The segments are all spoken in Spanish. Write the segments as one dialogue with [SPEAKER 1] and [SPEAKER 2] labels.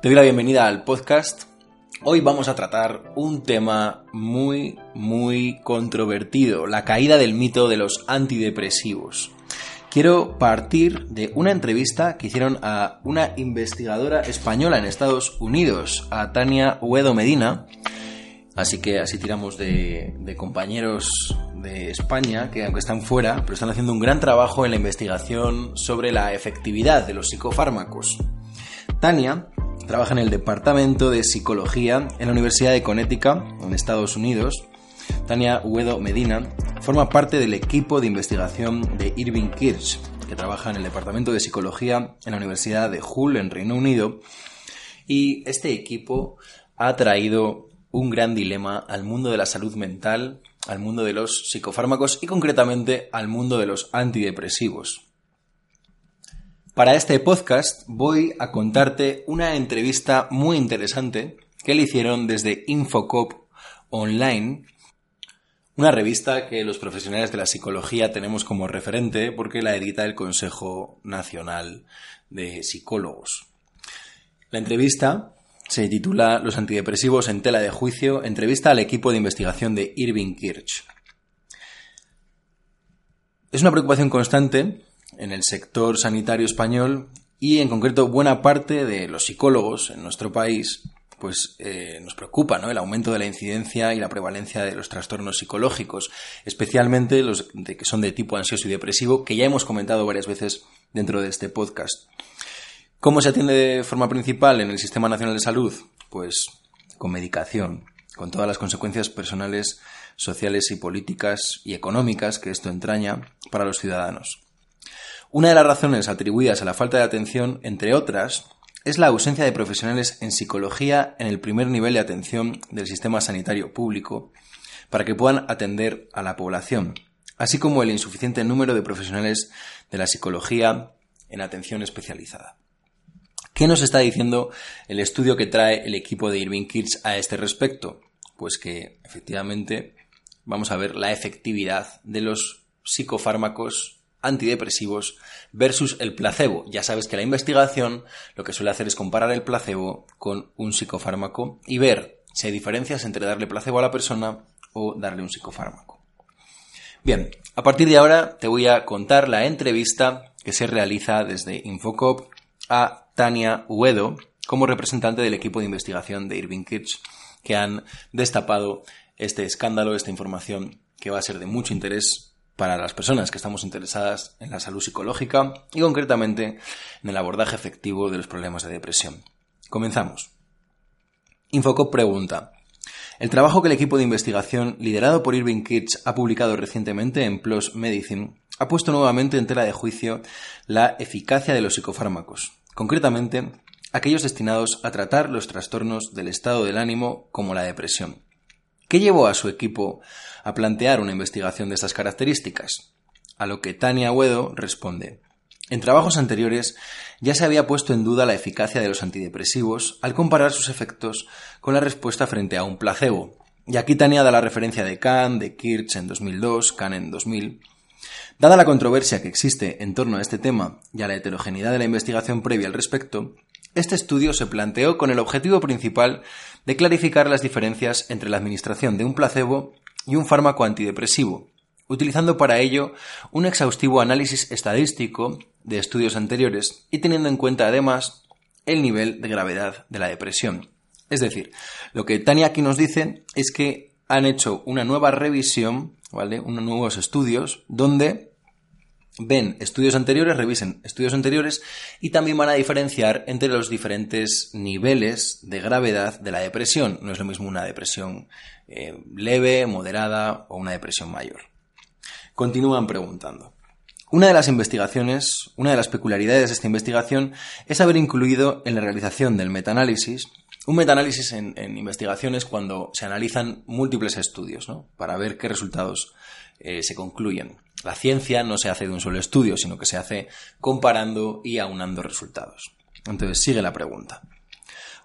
[SPEAKER 1] Te doy la bienvenida al podcast. Hoy vamos a tratar un tema muy, muy controvertido, la caída del mito de los antidepresivos. Quiero partir de una entrevista que hicieron a una investigadora española en Estados Unidos, a Tania Huedo Medina. Así que así tiramos de, de compañeros de España que aunque están fuera, pero están haciendo un gran trabajo en la investigación sobre la efectividad de los psicofármacos. Tania Trabaja en el Departamento de Psicología en la Universidad de Connecticut, en Estados Unidos. Tania Uedo Medina forma parte del equipo de investigación de Irving Kirch, que trabaja en el Departamento de Psicología en la Universidad de Hull, en Reino Unido. Y este equipo ha traído un gran dilema al mundo de la salud mental, al mundo de los psicofármacos y concretamente al mundo de los antidepresivos. Para este podcast voy a contarte una entrevista muy interesante que le hicieron desde Infocop Online, una revista que los profesionales de la psicología tenemos como referente porque la edita el Consejo Nacional de Psicólogos. La entrevista se titula Los antidepresivos en tela de juicio, entrevista al equipo de investigación de Irving Kirch. Es una preocupación constante en el sector sanitario español y en concreto buena parte de los psicólogos en nuestro país pues eh, nos preocupa ¿no? el aumento de la incidencia y la prevalencia de los trastornos psicológicos, especialmente los que son de tipo ansioso y depresivo, que ya hemos comentado varias veces dentro de este podcast. ¿Cómo se atiende de forma principal en el Sistema Nacional de Salud? Pues con medicación, con todas las consecuencias personales, sociales y políticas y económicas que esto entraña para los ciudadanos. Una de las razones atribuidas a la falta de atención, entre otras, es la ausencia de profesionales en psicología en el primer nivel de atención del sistema sanitario público para que puedan atender a la población, así como el insuficiente número de profesionales de la psicología en atención especializada. ¿Qué nos está diciendo el estudio que trae el equipo de Irving Kids a este respecto? Pues que efectivamente vamos a ver la efectividad de los psicofármacos antidepresivos versus el placebo. Ya sabes que la investigación lo que suele hacer es comparar el placebo con un psicofármaco y ver si hay diferencias entre darle placebo a la persona o darle un psicofármaco. Bien, a partir de ahora te voy a contar la entrevista que se realiza desde Infocop a Tania Uedo como representante del equipo de investigación de Irving Kirch que han destapado este escándalo, esta información que va a ser de mucho interés para las personas que estamos interesadas en la salud psicológica y concretamente en el abordaje efectivo de los problemas de depresión. Comenzamos. Infocop pregunta. El trabajo que el equipo de investigación liderado por Irving Kirch ha publicado recientemente en PLOS Medicine ha puesto nuevamente en tela de juicio la eficacia de los psicofármacos, concretamente aquellos destinados a tratar los trastornos del estado del ánimo como la depresión. ¿Qué llevó a su equipo a plantear una investigación de estas características? A lo que Tania Huedo responde. En trabajos anteriores ya se había puesto en duda la eficacia de los antidepresivos al comparar sus efectos con la respuesta frente a un placebo. Y aquí Tania da la referencia de Kahn, de Kirch en 2002, Kahn en 2000. Dada la controversia que existe en torno a este tema y a la heterogeneidad de la investigación previa al respecto, este estudio se planteó con el objetivo principal de clarificar las diferencias entre la administración de un placebo y un fármaco antidepresivo, utilizando para ello un exhaustivo análisis estadístico de estudios anteriores y teniendo en cuenta además el nivel de gravedad de la depresión. Es decir, lo que Tania aquí nos dice es que han hecho una nueva revisión, ¿vale? Unos nuevos estudios donde ven estudios anteriores, revisen estudios anteriores y también van a diferenciar entre los diferentes niveles de gravedad de la depresión. No es lo mismo una depresión eh, leve, moderada o una depresión mayor. Continúan preguntando. Una de las investigaciones, una de las peculiaridades de esta investigación es haber incluido en la realización del metaanálisis un metaanálisis en, en investigaciones cuando se analizan múltiples estudios, ¿no? Para ver qué resultados eh, se concluyen. La ciencia no se hace de un solo estudio, sino que se hace comparando y aunando resultados. Entonces sigue la pregunta.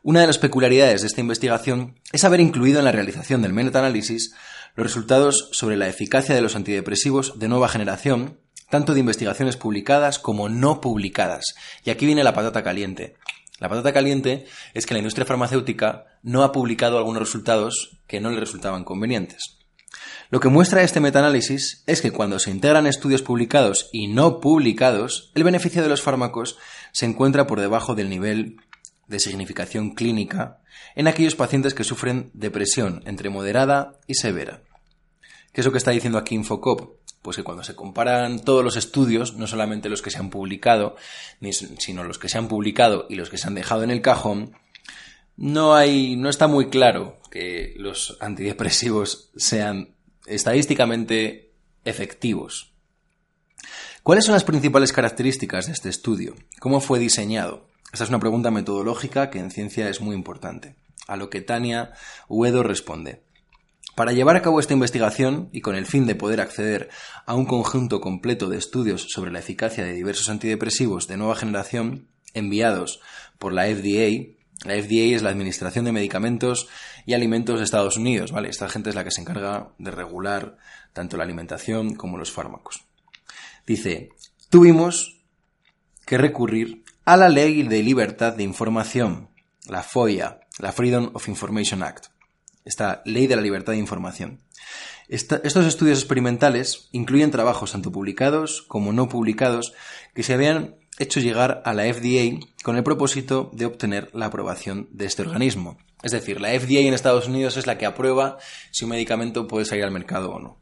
[SPEAKER 1] Una de las peculiaridades de esta investigación es haber incluido en la realización del metaanálisis los resultados sobre la eficacia de los antidepresivos de nueva generación, tanto de investigaciones publicadas como no publicadas. Y aquí viene la patata caliente. La patata caliente es que la industria farmacéutica no ha publicado algunos resultados que no le resultaban convenientes. Lo que muestra este metaanálisis es que cuando se integran estudios publicados y no publicados, el beneficio de los fármacos se encuentra por debajo del nivel de significación clínica en aquellos pacientes que sufren depresión entre moderada y severa. ¿Qué es lo que está diciendo aquí Infocop? Pues que cuando se comparan todos los estudios, no solamente los que se han publicado, sino los que se han publicado y los que se han dejado en el cajón, no hay, no está muy claro que los antidepresivos sean estadísticamente efectivos. ¿Cuáles son las principales características de este estudio? ¿Cómo fue diseñado? Esta es una pregunta metodológica que en ciencia es muy importante. A lo que Tania Uedo responde. Para llevar a cabo esta investigación y con el fin de poder acceder a un conjunto completo de estudios sobre la eficacia de diversos antidepresivos de nueva generación enviados por la FDA, la FDA es la Administración de Medicamentos y Alimentos de Estados Unidos, ¿vale? Esta gente es la que se encarga de regular tanto la alimentación como los fármacos. Dice, tuvimos que recurrir a la Ley de Libertad de Información, la FOIA, la Freedom of Information Act esta ley de la libertad de información. estos estudios experimentales incluyen trabajos tanto publicados como no publicados que se habían hecho llegar a la FDA con el propósito de obtener la aprobación de este organismo. Es decir, la FDA en Estados Unidos es la que aprueba si un medicamento puede salir al mercado o no.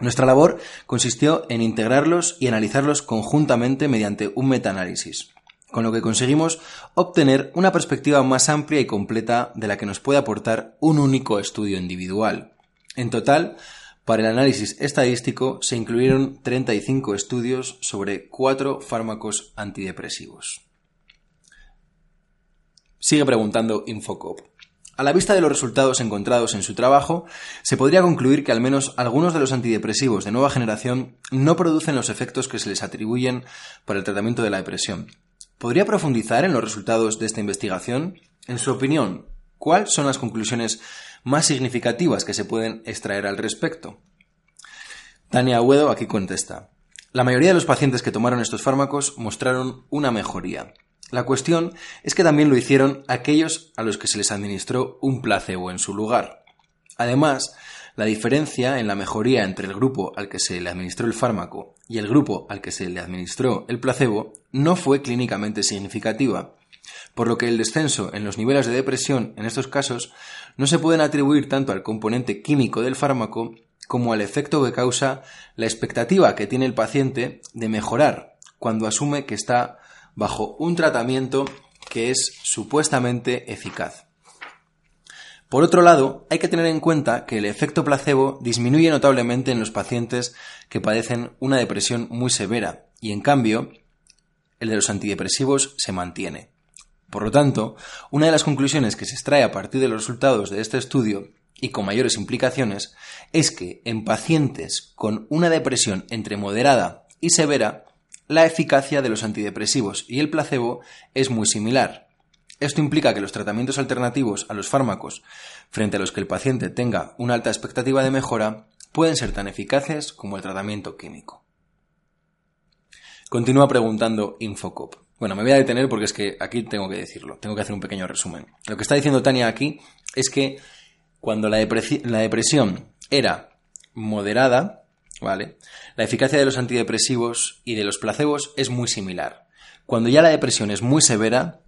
[SPEAKER 1] Nuestra labor consistió en integrarlos y analizarlos conjuntamente mediante un metaanálisis con lo que conseguimos obtener una perspectiva más amplia y completa de la que nos puede aportar un único estudio individual. En total, para el análisis estadístico se incluyeron 35 estudios sobre cuatro fármacos antidepresivos. Sigue preguntando Infocop. A la vista de los resultados encontrados en su trabajo, se podría concluir que al menos algunos de los antidepresivos de nueva generación no producen los efectos que se les atribuyen para el tratamiento de la depresión, ¿Podría profundizar en los resultados de esta investigación? En su opinión, ¿cuáles son las conclusiones más significativas que se pueden extraer al respecto? Tania Agüedo aquí contesta. La mayoría de los pacientes que tomaron estos fármacos mostraron una mejoría. La cuestión es que también lo hicieron aquellos a los que se les administró un placebo en su lugar. Además, la diferencia en la mejoría entre el grupo al que se le administró el fármaco y el grupo al que se le administró el placebo no fue clínicamente significativa, por lo que el descenso en los niveles de depresión en estos casos no se pueden atribuir tanto al componente químico del fármaco como al efecto que causa la expectativa que tiene el paciente de mejorar cuando asume que está bajo un tratamiento que es supuestamente eficaz. Por otro lado, hay que tener en cuenta que el efecto placebo disminuye notablemente en los pacientes que padecen una depresión muy severa y en cambio el de los antidepresivos se mantiene. Por lo tanto, una de las conclusiones que se extrae a partir de los resultados de este estudio y con mayores implicaciones es que en pacientes con una depresión entre moderada y severa, la eficacia de los antidepresivos y el placebo es muy similar, esto implica que los tratamientos alternativos a los fármacos, frente a los que el paciente tenga una alta expectativa de mejora, pueden ser tan eficaces como el tratamiento químico. Continúa preguntando Infocop. Bueno, me voy a detener porque es que aquí tengo que decirlo, tengo que hacer un pequeño resumen. Lo que está diciendo Tania aquí es que cuando la, depresión era moderada, ¿vale? La eficacia de los antidepresivos y de los placebos es muy similar. Cuando ya la depresión es muy severa,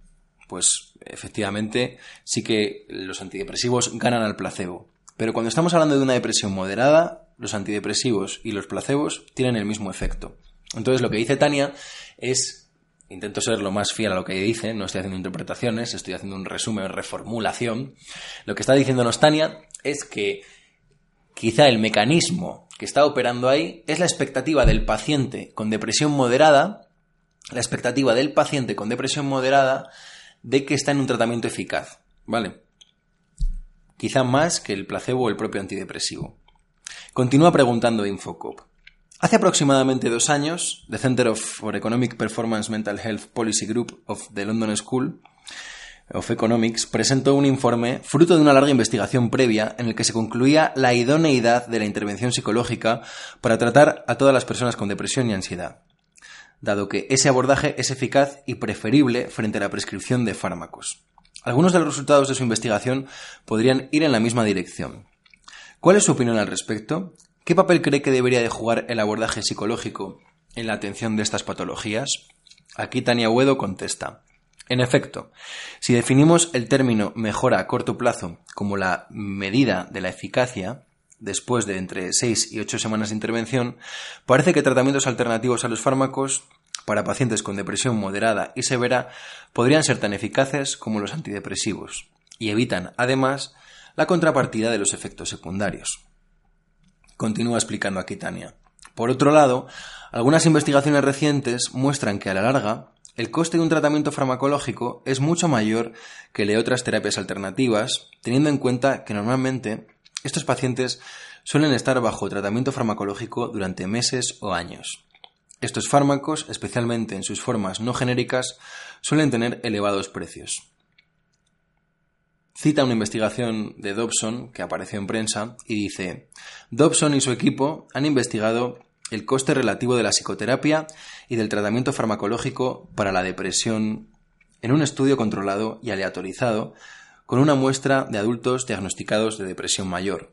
[SPEAKER 1] pues efectivamente sí que los antidepresivos ganan al placebo. Pero cuando estamos hablando de una depresión moderada, los antidepresivos y los placebos tienen el mismo efecto. Entonces lo que dice Tania es, intento ser lo más fiel a lo que dice, no estoy haciendo interpretaciones, estoy haciendo un resumen, reformulación. Lo que está diciéndonos Tania es que quizá el mecanismo que está operando ahí es la expectativa del paciente con depresión moderada, la expectativa del paciente con depresión moderada de que está en un tratamiento eficaz, ¿vale? Quizá más que el placebo o el propio antidepresivo. Continúa preguntando Infocop. Hace aproximadamente dos años, the Center for Economic Performance Mental Health Policy Group of the London School of Economics presentó un informe fruto de una larga investigación previa en el que se concluía la idoneidad de la intervención psicológica para tratar a todas las personas con depresión y ansiedad. dado que ese abordaje es eficaz y preferible frente a la prescripción de fármacos. Algunos de los resultados de su investigación podrían ir en la misma dirección. ¿Cuál es su opinión al respecto? ¿Qué papel cree que debería de jugar el abordaje psicológico en la atención de estas patologías? Aquí Tania Huedo contesta. En efecto, si definimos el término mejora a corto plazo como la medida de la eficacia, después de entre 6 y 8 semanas de intervención, parece que tratamientos alternativos a los fármacos para pacientes con depresión moderada y severa podrían ser tan eficaces como los antidepresivos y evitan, además, la contrapartida de los efectos secundarios. Continúa explicando aquí Tania. Por otro lado, algunas investigaciones recientes muestran que a la larga el coste de un tratamiento farmacológico es mucho mayor que el de otras terapias alternativas, teniendo en cuenta que normalmente estos pacientes suelen estar bajo tratamiento farmacológico durante meses o años. Estos fármacos, especialmente en sus formas no genéricas, suelen tener elevados precios. Cita una investigación de Dobson que apareció en prensa y dice, Dobson y su equipo han investigado el coste relativo de la psicoterapia y del tratamiento farmacológico para la depresión en un estudio controlado y aleatorizado con una muestra de adultos diagnosticados de depresión mayor.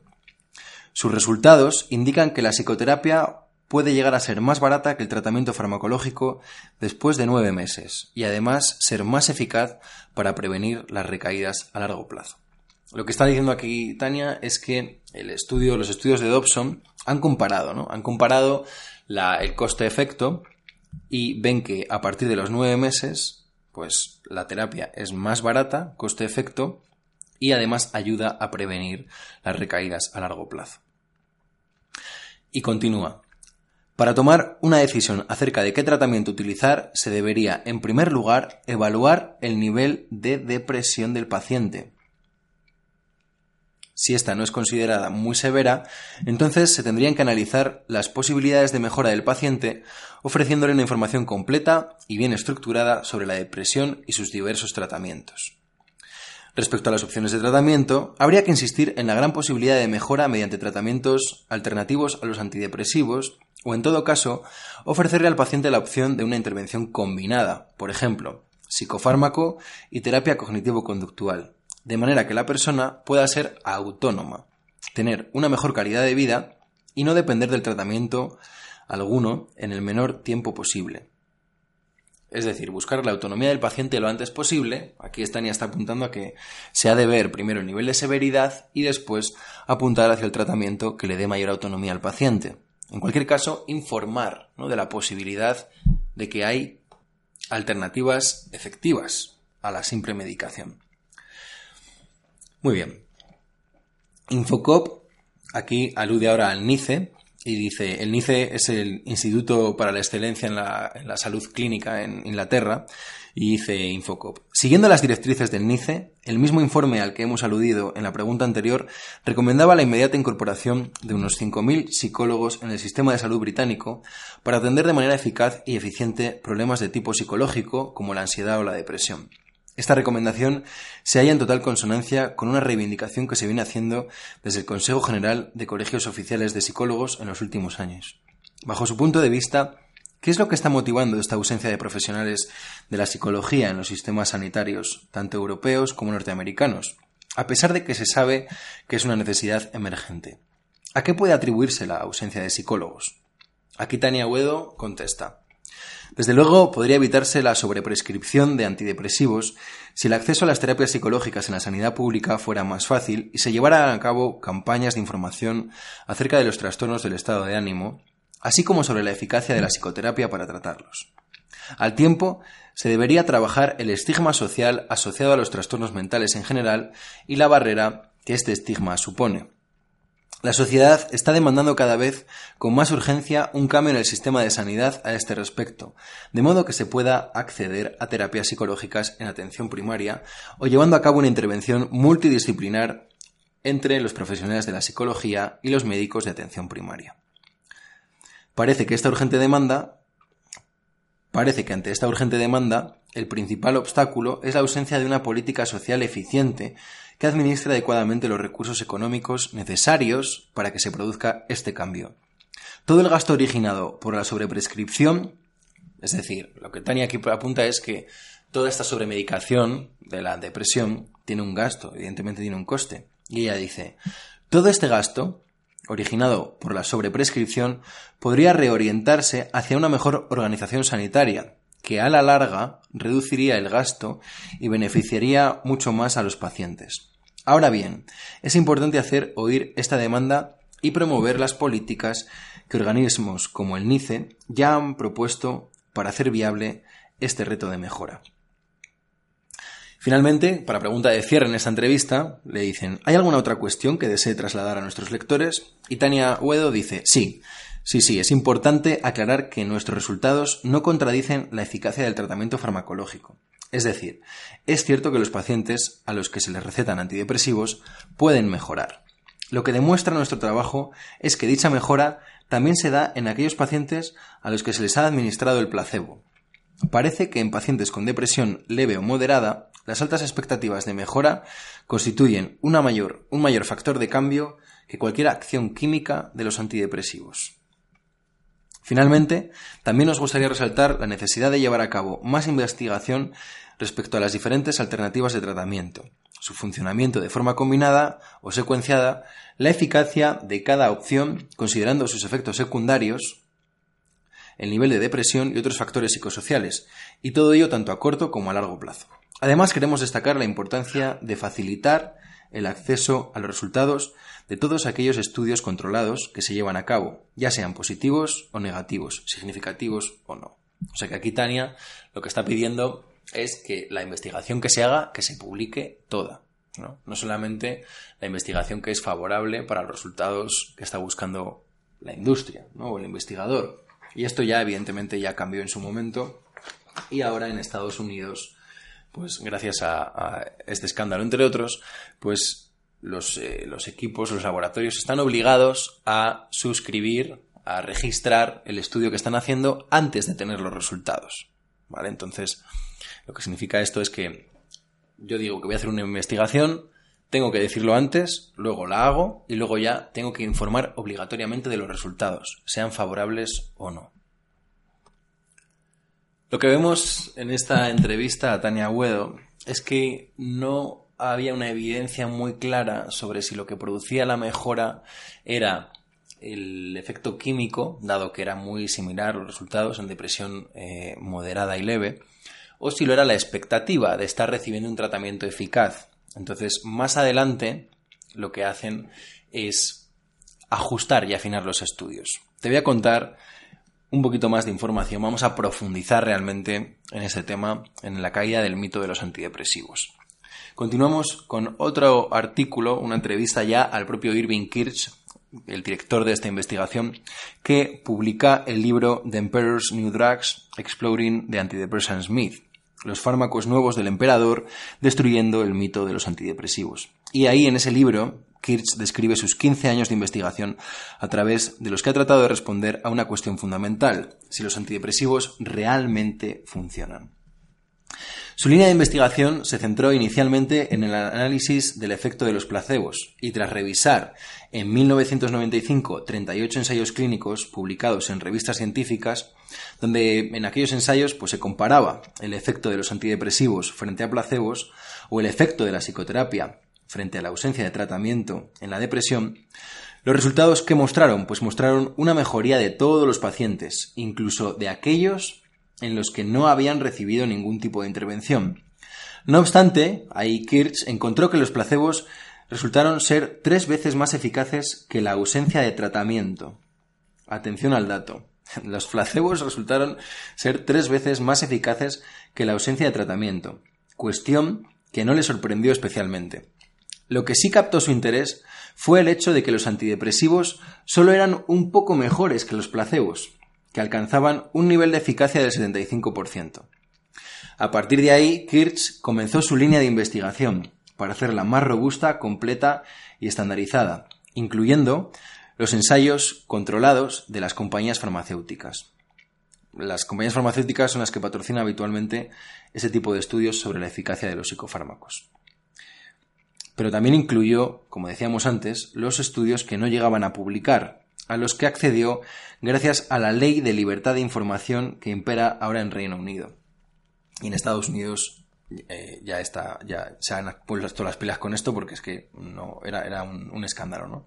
[SPEAKER 1] Sus resultados indican que la psicoterapia puede llegar a ser más barata que el tratamiento farmacológico después de nueve meses y además ser más eficaz para prevenir las recaídas a largo plazo. Lo que está diciendo aquí Tania es que el estudio, los estudios de Dobson han comparado, ¿no? Han comparado el coste-efecto y ven que a partir de los nueve meses, pues la terapia es más barata, coste-efecto, y además ayuda a prevenir las recaídas a largo plazo. Y continúa. Para tomar una decisión acerca de qué tratamiento utilizar, se debería, en primer lugar, evaluar el nivel de depresión del paciente, si esta no es considerada muy severa, entonces se tendrían que analizar las posibilidades de mejora del paciente ofreciéndole una información completa y bien estructurada sobre la depresión y sus diversos tratamientos. Respecto a las opciones de tratamiento, habría que insistir en la gran posibilidad de mejora mediante tratamientos alternativos a los antidepresivos o, en todo caso, ofrecerle al paciente la opción de una intervención combinada, por ejemplo, psicofármaco y terapia cognitivo-conductual, de manera que la persona pueda ser autónoma, tener una mejor calidad de vida y no depender del tratamiento alguno en el menor tiempo posible. Es decir, buscar la autonomía del paciente lo antes posible. Aquí Estania está apuntando a que se ha de ver primero el nivel de severidad y después apuntar hacia el tratamiento que le dé mayor autonomía al paciente. En cualquier caso, informar de la posibilidad de que hay alternativas efectivas a la simple medicación. Muy bien. Infocop aquí alude ahora al NICE y dice, el NICE es el Instituto para la Excelencia en la, Salud Clínica en Inglaterra y dice Infocop. Siguiendo las directrices del NICE, el mismo informe al que hemos aludido en la pregunta anterior recomendaba la inmediata incorporación de unos 5.000 psicólogos en el sistema de salud británico para atender de manera eficaz y eficiente problemas de tipo psicológico como la ansiedad o la depresión. Esta recomendación se halla en total consonancia con una reivindicación que se viene haciendo desde el Consejo General de Colegios Oficiales de Psicólogos en los últimos años. Bajo su punto de vista, ¿qué es lo que está motivando esta ausencia de profesionales de la psicología en los sistemas sanitarios, tanto europeos como norteamericanos, a pesar de que se sabe que es una necesidad emergente? ¿A qué puede atribuirse la ausencia de psicólogos? Aquí Tania Huedo contesta. Desde luego, podría evitarse la sobreprescripción de antidepresivos si el acceso a las terapias psicológicas en la sanidad pública fuera más fácil y se llevaran a cabo campañas de información acerca de los trastornos del estado de ánimo, así como sobre la eficacia de la psicoterapia para tratarlos. Al tiempo, se debería trabajar el estigma social asociado a los trastornos mentales en general y la barrera que este estigma supone. La sociedad está demandando cada vez con más urgencia un cambio en el sistema de sanidad a este respecto, de modo que se pueda acceder a terapias psicológicas en atención primaria o llevando a cabo una intervención multidisciplinar entre los profesionales de la psicología y los médicos de atención primaria. Parece que esta urgente demanda Parece que ante esta urgente demanda, el principal obstáculo es la ausencia de una política social eficiente que administre adecuadamente los recursos económicos necesarios para que se produzca este cambio. Todo el gasto originado por la sobreprescripción Es decir, lo que Tania aquí apunta es que toda esta sobremedicación de la depresión tiene un gasto, evidentemente tiene un coste. Y ella dice, todo este gasto, originado por la sobreprescripción, podría reorientarse hacia una mejor organización sanitaria, que a la larga reduciría el gasto y beneficiaría mucho más a los pacientes. Ahora bien, es importante hacer oír esta demanda y promover las políticas que organismos como el NICE ya han propuesto para hacer viable este reto de mejora. Finalmente, para pregunta de cierre en esta entrevista, le dicen, ¿hay alguna otra cuestión que desee trasladar a nuestros lectores? Y Tania Huedo dice, sí, sí, sí, es importante aclarar que nuestros resultados no contradicen la eficacia del tratamiento farmacológico. Es decir, es cierto que los pacientes a los que se les recetan antidepresivos pueden mejorar. Lo que demuestra nuestro trabajo es que dicha mejora también se da en aquellos pacientes a los que se les ha administrado el placebo. Parece que en pacientes con depresión leve o moderada, las altas expectativas de mejora constituyen una mayor, un mayor factor de cambio que cualquier acción química de los antidepresivos. Finalmente, también nos gustaría resaltar la necesidad de llevar a cabo más investigación respecto a las diferentes alternativas de tratamiento, su funcionamiento de forma combinada o secuenciada, la eficacia de cada opción considerando sus efectos secundarios, el nivel de depresión y otros factores psicosociales, y todo ello tanto a corto como a largo plazo. Además, queremos destacar la importancia de facilitar el acceso a los resultados de todos aquellos estudios controlados que se llevan a cabo, ya sean positivos o negativos, significativos o no. O sea que aquí Tania lo que está pidiendo es que la investigación que se haga, que se publique toda. ¿no? no solamente la investigación que es favorable para los resultados que está buscando la industria ¿no? o el investigador. Y esto ya evidentemente ya cambió en su momento y ahora en Estados Unidos, pues gracias a, a este escándalo entre otros, pues los, eh, los equipos, los laboratorios están obligados a suscribir, a registrar el estudio que están haciendo antes de tener los resultados. ¿Vale? Entonces, lo que significa esto es que yo digo que voy a hacer una investigación, tengo que decirlo antes, luego la hago y luego ya tengo que informar obligatoriamente de los resultados, sean favorables o no. Lo que vemos en esta entrevista a Tania Huedo es que no había una evidencia muy clara sobre si lo que producía la mejora era el efecto químico, dado que era muy similar los resultados en depresión eh, moderada y leve, o si lo era la expectativa de estar recibiendo un tratamiento eficaz. Entonces, más adelante, lo que hacen es ajustar y afinar los estudios. Te voy a contar un poquito más de información, vamos a profundizar realmente en ese tema, en la caída del mito de los antidepresivos. Continuamos con otro artículo, una entrevista ya al propio Irving Kirch, el director de esta investigación, que publica el libro The Emperor's New Drugs Exploring the Antidepressant Myth los fármacos nuevos del emperador, destruyendo el mito de los antidepresivos. Y ahí en ese libro, Kirch describe sus 15 años de investigación a través de los que ha tratado de responder a una cuestión fundamental, si los antidepresivos realmente funcionan. Su línea de investigación se centró inicialmente en el análisis del efecto de los placebos y tras revisar en 1995 38 ensayos clínicos publicados en revistas científicas, donde en aquellos ensayos pues, se comparaba el efecto de los antidepresivos frente a placebos o el efecto de la psicoterapia frente a la ausencia de tratamiento en la depresión, los resultados que mostraron, pues mostraron una mejoría de todos los pacientes, incluso de aquellos en los que no habían recibido ningún tipo de intervención. No obstante, ahí Kirch encontró que los placebos resultaron ser tres veces más eficaces que la ausencia de tratamiento. Atención al dato. Los placebos resultaron ser tres veces más eficaces que la ausencia de tratamiento, cuestión que no le sorprendió especialmente. Lo que sí captó su interés fue el hecho de que los antidepresivos solo eran un poco mejores que los placebos, que alcanzaban un nivel de eficacia del 75%. A partir de ahí, Kirch comenzó su línea de investigación para hacerla más robusta, completa y estandarizada, incluyendo los ensayos controlados de las compañías farmacéuticas. Las compañías farmacéuticas son las que patrocinan habitualmente ese tipo de estudios sobre la eficacia de los psicofármacos. Pero también incluyó, como decíamos antes, los estudios que no llegaban a publicar a los que accedió gracias a la ley de libertad de información que impera ahora en Reino Unido. Y en Estados Unidos eh, ya está, ya se han puesto las pilas con esto porque es que no era, un, un escándalo, ¿no?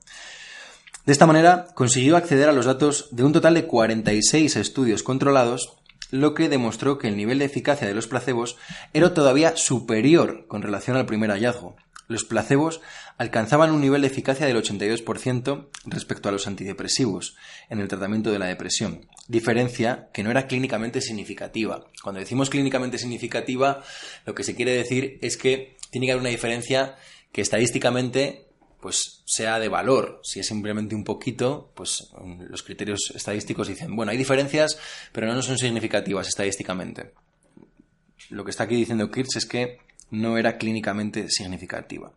[SPEAKER 1] De esta manera consiguió acceder a los datos de un total de 46 estudios controlados, lo que demostró que el nivel de eficacia de los placebos era todavía superior con relación al primer hallazgo. Los placebos alcanzaban un nivel de eficacia del 82% respecto a los antidepresivos en el tratamiento de la depresión, diferencia que no era clínicamente significativa. Cuando decimos clínicamente significativa, lo que se quiere decir es que tiene que haber una diferencia que estadísticamente pues sea de valor. Si es simplemente un poquito, pues los criterios estadísticos dicen, bueno, hay diferencias, pero no son significativas estadísticamente. Lo que está aquí diciendo Kirch es que no era clínicamente significativa.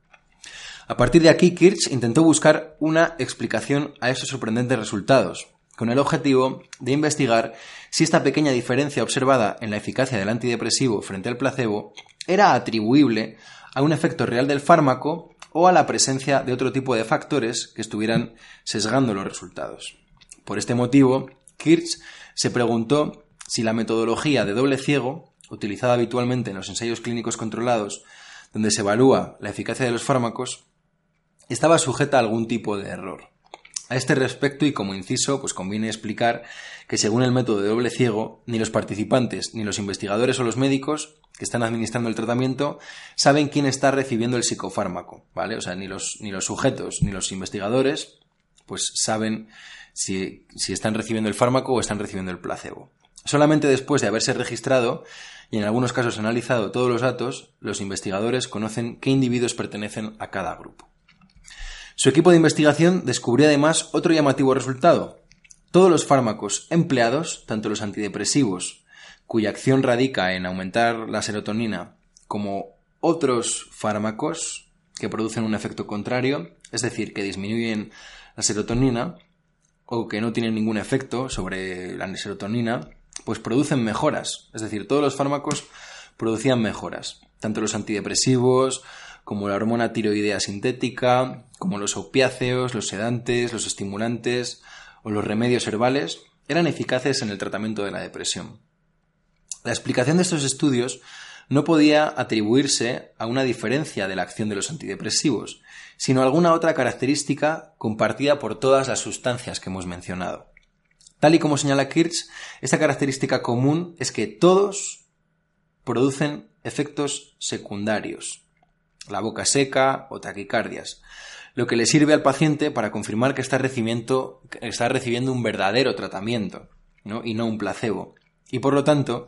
[SPEAKER 1] A partir de aquí, Kirch intentó buscar una explicación a esos sorprendentes resultados, con el objetivo de investigar si esta pequeña diferencia observada en la eficacia del antidepresivo frente al placebo era atribuible a un efecto real del fármaco o a la presencia de otro tipo de factores que estuvieran sesgando los resultados. Por este motivo, Kirch se preguntó si la metodología de doble ciego, utilizada habitualmente en los ensayos clínicos controlados, donde se evalúa la eficacia de los fármacos, estaba sujeta a algún tipo de error. A este respecto, y como inciso, pues conviene explicar que según el método de doble ciego, ni los participantes, ni los investigadores o los médicos que están administrando el tratamiento saben quién está recibiendo el psicofármaco, ¿vale? O sea, ni los, ni los sujetos ni los investigadores pues saben si, si están recibiendo el fármaco o están recibiendo el placebo. Solamente después de haberse registrado y en algunos casos analizado todos los datos, los investigadores conocen qué individuos pertenecen a cada grupo. Su equipo de investigación descubrió además otro llamativo resultado. Todos los fármacos empleados, tanto los antidepresivos cuya acción radica en aumentar la serotonina, como otros fármacos que producen un efecto contrario, es decir, que disminuyen la serotonina o que no tienen ningún efecto sobre la serotonina, pues producen mejoras. Es decir, todos los fármacos producían mejoras, tanto los antidepresivos como la hormona tiroidea sintética, como los opiáceos, los sedantes, los estimulantes o los remedios herbales, eran eficaces en el tratamiento de la depresión. La explicación de estos estudios no podía atribuirse a una diferencia de la acción de los antidepresivos, sino a alguna otra característica compartida por todas las sustancias que hemos mencionado. Tal y como señala Kirch, esta característica común es que todos producen efectos secundarios, la boca seca o taquicardias, lo que le sirve al paciente para confirmar que está recibiendo, está recibiendo un verdadero tratamiento y no un placebo, y por lo tanto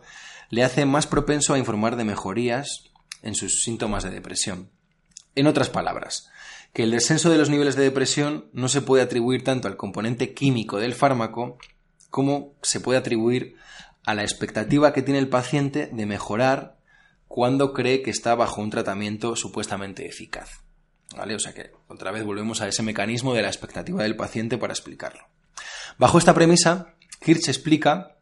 [SPEAKER 1] le hace más propenso a informar de mejorías en sus síntomas de depresión. En otras palabras, que el descenso de los niveles de depresión no se puede atribuir tanto al componente químico del fármaco como se puede atribuir a la expectativa que tiene el paciente de mejorar cuando cree que está bajo un tratamiento supuestamente eficaz. ¿Vale? O sea que otra vez volvemos a ese mecanismo de la expectativa del paciente para explicarlo. Bajo esta premisa, Kirch explica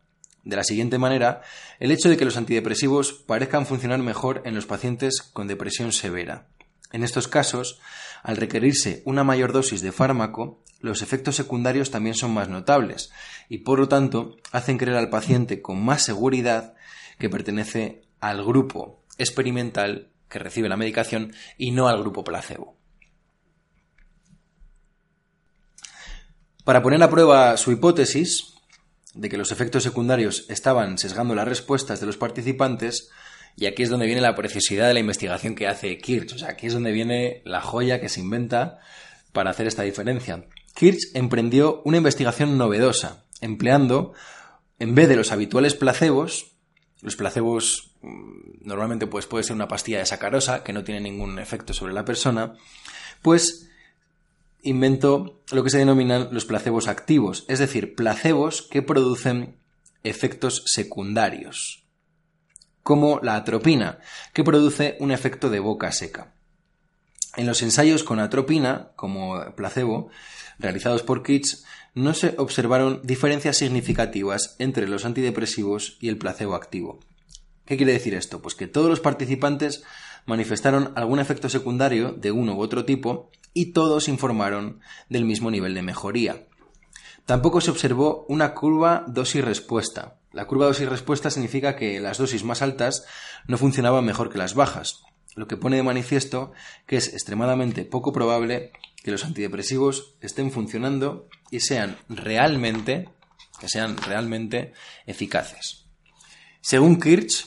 [SPEAKER 1] de la siguiente manera el hecho de que los antidepresivos parezcan funcionar mejor en los pacientes con depresión severa. En estos casos, al requerirse una mayor dosis de fármaco, los efectos secundarios también son más notables y por lo tanto hacen creer al paciente con más seguridad que pertenece al grupo experimental que recibe la medicación y no al grupo placebo. Para poner a prueba su hipótesis, de que los efectos secundarios estaban sesgando las respuestas de los participantes, y aquí es donde viene la preciosidad de la investigación que hace Kirch. O sea, aquí es donde viene la joya que se inventa para hacer esta diferencia. Kirch emprendió una investigación novedosa, empleando, en vez de los habituales placebos, los placebos mm, normalmente pues, puede ser una pastilla de sacarosa que no tiene ningún efecto sobre la persona, pues inventó lo que se denominan los placebos activos, es decir, placebos que producen efectos secundarios, como la atropina, que produce un efecto de boca seca. En los ensayos con atropina, como placebo, realizados por Kitsch, no se observaron diferencias significativas entre los antidepresivos y el placebo activo. ¿Qué quiere decir esto? Pues que todos los participantes manifestaron algún efecto secundario de uno u otro tipo y todos informaron del mismo nivel de mejoría. Tampoco se observó una curva dosis-respuesta. La curva dosis-respuesta significa que las dosis más altas no funcionaban mejor que las bajas, lo que pone de manifiesto que es extremadamente poco probable que los antidepresivos estén funcionando y sean realmente, que sean realmente eficaces. Según Kirch,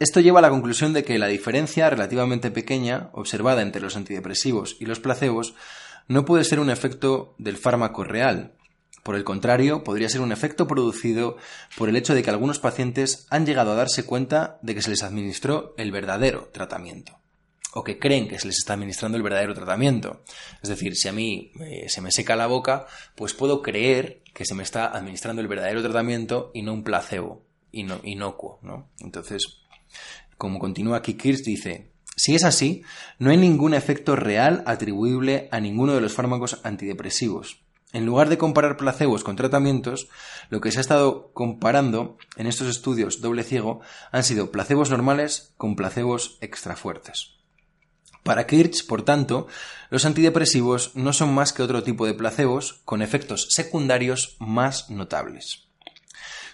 [SPEAKER 1] esto lleva a la conclusión de que la diferencia relativamente pequeña observada entre los antidepresivos y los placebos no puede ser un efecto del fármaco real. Por el contrario, podría ser un efecto producido por el hecho de que algunos pacientes han llegado a darse cuenta de que se les administró el verdadero tratamiento o que creen que se les está administrando el verdadero tratamiento. Es decir, si a mí eh, se me seca la boca, pues puedo creer que se me está administrando el verdadero tratamiento y no un placebo inocuo, ¿no? Entonces, como continúa aquí Kirsch, dice, si es así, no hay ningún efecto real atribuible a ninguno de los fármacos antidepresivos. En lugar de comparar placebos con tratamientos, lo que se ha estado comparando en estos estudios doble ciego han sido placebos normales con placebos extrafuertes. Para Kirch, por tanto, los antidepresivos no son más que otro tipo de placebos con efectos secundarios más notables.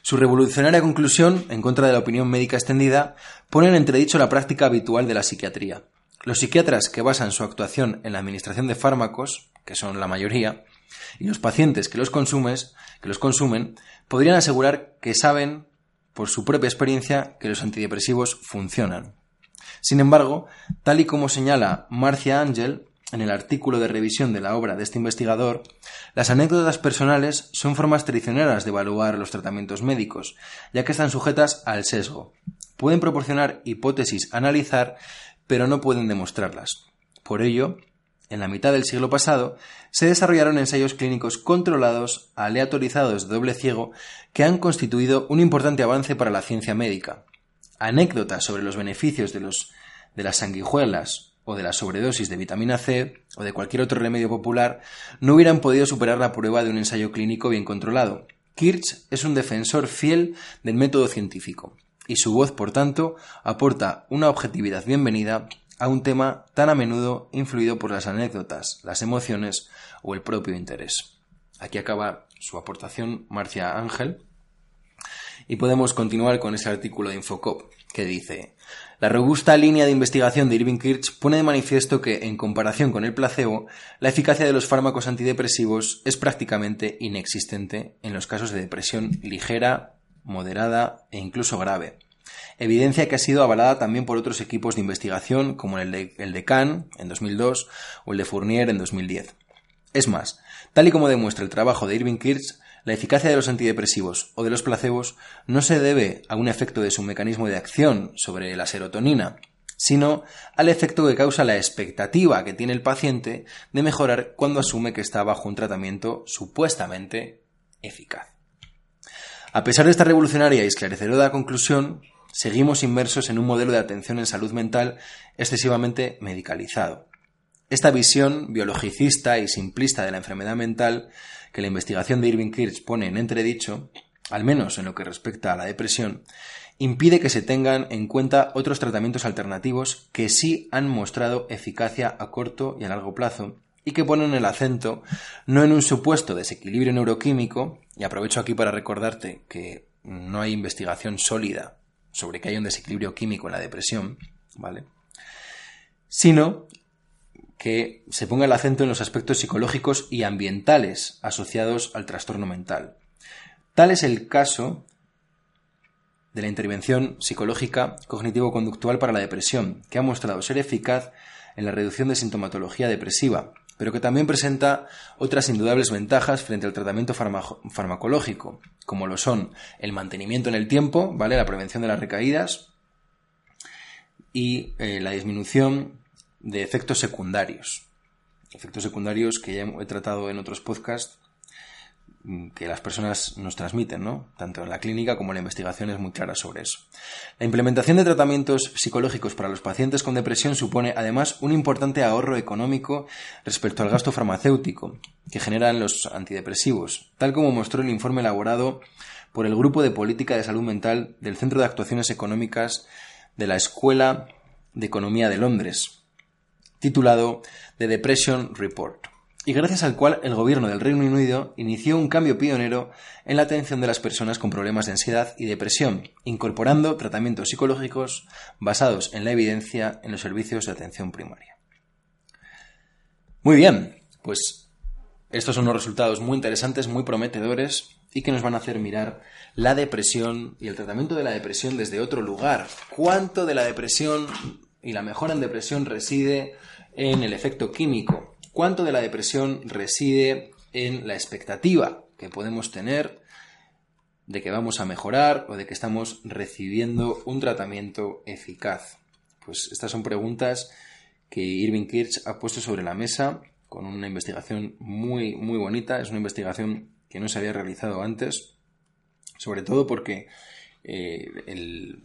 [SPEAKER 1] Su revolucionaria conclusión, en contra de la opinión médica extendida, pone en entredicho la práctica habitual de la psiquiatría. Los psiquiatras que basan su actuación en la administración de fármacos, que son la mayoría, y los pacientes que los, que los consumen, podrían asegurar que saben, por su propia experiencia, que los antidepresivos funcionan. Sin embargo, tal y como señala Marcia Angel en el artículo de revisión de la obra de este investigador, las anécdotas personales son formas traicioneras de evaluar los tratamientos médicos, ya que están sujetas al sesgo. Pueden proporcionar hipótesis a analizar, pero no pueden demostrarlas. Por ello, en la mitad del siglo pasado, se desarrollaron ensayos clínicos controlados, aleatorizados de doble ciego, que han constituido un importante avance para la ciencia médica, anécdotas sobre los beneficios de, las sanguijuelas o de la sobredosis de vitamina C o de cualquier otro remedio popular no hubieran podido superar la prueba de un ensayo clínico bien controlado. Kirch es un defensor fiel del método científico y su voz, por tanto, aporta una objetividad bienvenida a un tema tan a menudo influido por las anécdotas, las emociones o el propio interés. Aquí acaba su aportación Marcia Ángel y podemos continuar con ese artículo de Infocop que dice la robusta línea de investigación de Irving Kirch pone de manifiesto que, en comparación con el placebo, la eficacia de los fármacos antidepresivos es prácticamente inexistente en los casos de depresión ligera, moderada e incluso grave. Evidencia que ha sido avalada también por otros equipos de investigación como el de, el en 2002 o el de Fournier en 2010. Es más, tal y como demuestra el trabajo de Irving Kirch, la eficacia de los antidepresivos o de los placebos no se debe a un efecto de su mecanismo de acción sobre la serotonina, sino al efecto que causa la expectativa que tiene el paciente de mejorar cuando asume que está bajo un tratamiento supuestamente eficaz. A pesar de esta revolucionaria y esclarecedora conclusión, seguimos inmersos en un modelo de atención en salud mental excesivamente medicalizado. Esta visión biologicista y simplista de la enfermedad mental que la investigación de Irving Kirch pone en entredicho, al menos en lo que respecta a la depresión, impide que se tengan en cuenta otros tratamientos alternativos que sí han mostrado eficacia a corto y a largo plazo y que ponen el acento no en un supuesto desequilibrio neuroquímico, y aprovecho aquí para recordarte que no hay investigación sólida sobre que haya un desequilibrio químico en la depresión, ¿vale? Sino que se ponga el acento en los aspectos psicológicos y ambientales asociados al trastorno mental. Tal es el caso de la intervención psicológica cognitivo-conductual para la depresión, que ha mostrado ser eficaz en la reducción de sintomatología depresiva, pero que también presenta otras indudables ventajas frente al tratamiento farmacológico, como lo son el mantenimiento en el tiempo, ¿vale? la prevención de las recaídas y eh, la disminución de efectos secundarios. Efectos secundarios que ya he tratado en otros podcasts que las personas nos transmiten, ¿no? Tanto en la clínica como en la investigación es muy clara sobre eso. La implementación de tratamientos psicológicos para los pacientes con depresión supone además un importante ahorro económico respecto al gasto farmacéutico que generan los antidepresivos, tal como mostró el informe elaborado por el Grupo de Política de Salud Mental del Centro de Actuaciones Económicas de la Escuela de Economía de Londres, titulado The Depression Report. Y gracias al cual el gobierno del Reino Unido inició un cambio pionero en la atención de las personas con problemas de ansiedad y depresión, incorporando tratamientos psicológicos basados en la evidencia en los servicios de atención primaria. Muy bien, pues estos son unos resultados muy interesantes, muy prometedores y que nos van a hacer mirar la depresión y el tratamiento de la depresión desde otro lugar. ¿Cuánto de la depresión y la mejora en depresión reside en el efecto químico? ¿Cuánto de la depresión reside en la expectativa que podemos tener de que vamos a mejorar o de que estamos recibiendo un tratamiento eficaz? Pues estas son preguntas que Irving Kirch ha puesto sobre la mesa con una investigación muy, muy bonita. Es una investigación que no se había realizado antes, sobre todo porque eh, el,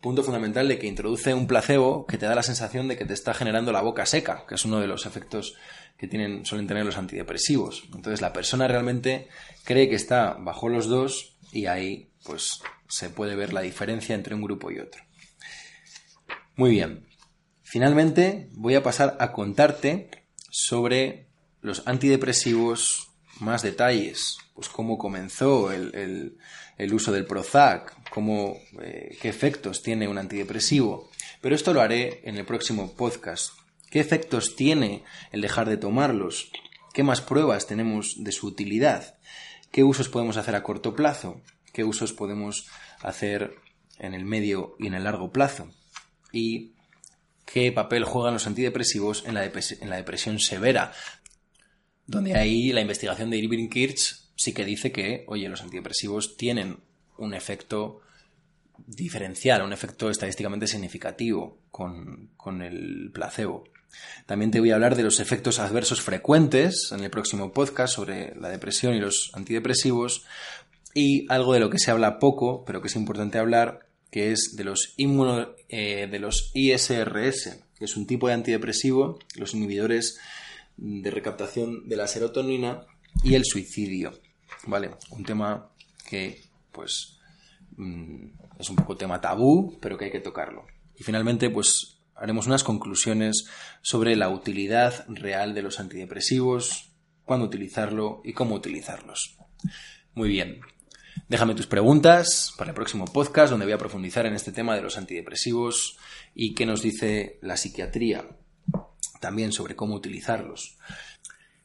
[SPEAKER 1] punto fundamental de que introduce un placebo que te da la sensación de que te está generando la boca seca, que es uno de los efectos que tienen, suelen tener los antidepresivos. Entonces la persona realmente cree que está bajo los dos y ahí pues se puede ver la diferencia entre un grupo y otro. Muy bien. Finalmente voy a pasar a contarte sobre los antidepresivos más detalles, pues cómo comenzó el, uso del Prozac, cómo, eh, qué efectos tiene un antidepresivo. Pero esto lo haré en el próximo podcast. ¿Qué efectos tiene el dejar de tomarlos? ¿Qué más pruebas tenemos de su utilidad? ¿Qué usos podemos hacer a corto plazo? ¿Qué usos podemos hacer en el medio y en el largo plazo? Y qué papel juegan los antidepresivos en la, en la depresión severa, donde ahí la investigación de Irving Kirch sí que dice que, oye, los antidepresivos tienen un efecto diferencial, un efecto estadísticamente significativo con, con, el placebo. También te voy a hablar de los efectos adversos frecuentes en el próximo podcast sobre la depresión y los antidepresivos y algo de lo que se habla poco, pero que es importante hablar, que es de los, eh, de los ISRS, que es un tipo de antidepresivo, los inhibidores de recaptación de la serotonina y el suicidio. ¿Vale? Un tema que, pues, mm, es un poco tema tabú, pero que hay que tocarlo. Y finalmente, pues, haremos unas conclusiones sobre la utilidad real de los antidepresivos, cuándo utilizarlo y cómo utilizarlos. Muy bien. Déjame tus preguntas para el próximo podcast, donde voy a profundizar en este tema de los antidepresivos y qué nos dice la psiquiatría también sobre cómo utilizarlos.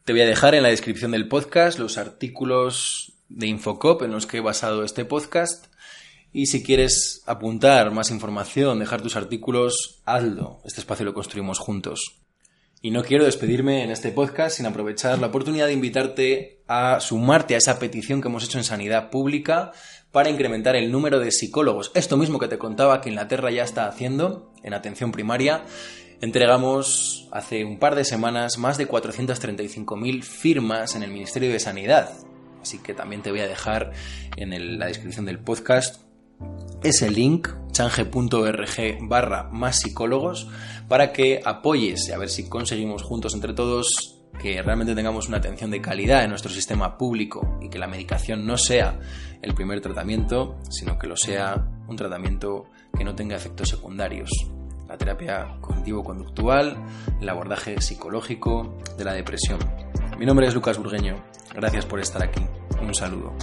[SPEAKER 1] Te voy a dejar en la descripción del podcast los artículos de Infocop en los que he basado este podcast. Y si quieres apuntar más información, dejar tus artículos, hazlo. Este espacio lo construimos juntos. Y no quiero despedirme en este podcast sin aprovechar la oportunidad de invitarte a sumarte a esa petición que hemos hecho en Sanidad Pública para incrementar el número de psicólogos. Esto mismo que te contaba que Inglaterra ya está haciendo en atención primaria entregamos hace un par de semanas más de 435.000 firmas en el Ministerio de Sanidad. Así que también te voy a dejar en la descripción del podcast ese link, change.org barra más psicólogos, para que apoyes y a ver si conseguimos juntos entre todos que realmente tengamos una atención de calidad en nuestro sistema público y que la medicación no sea el primer tratamiento, sino que lo sea un tratamiento que no tenga efectos secundarios la terapia cognitivo-conductual, el abordaje psicológico de la depresión. Mi nombre es Lucas Burgueño. Gracias por estar aquí. Un saludo.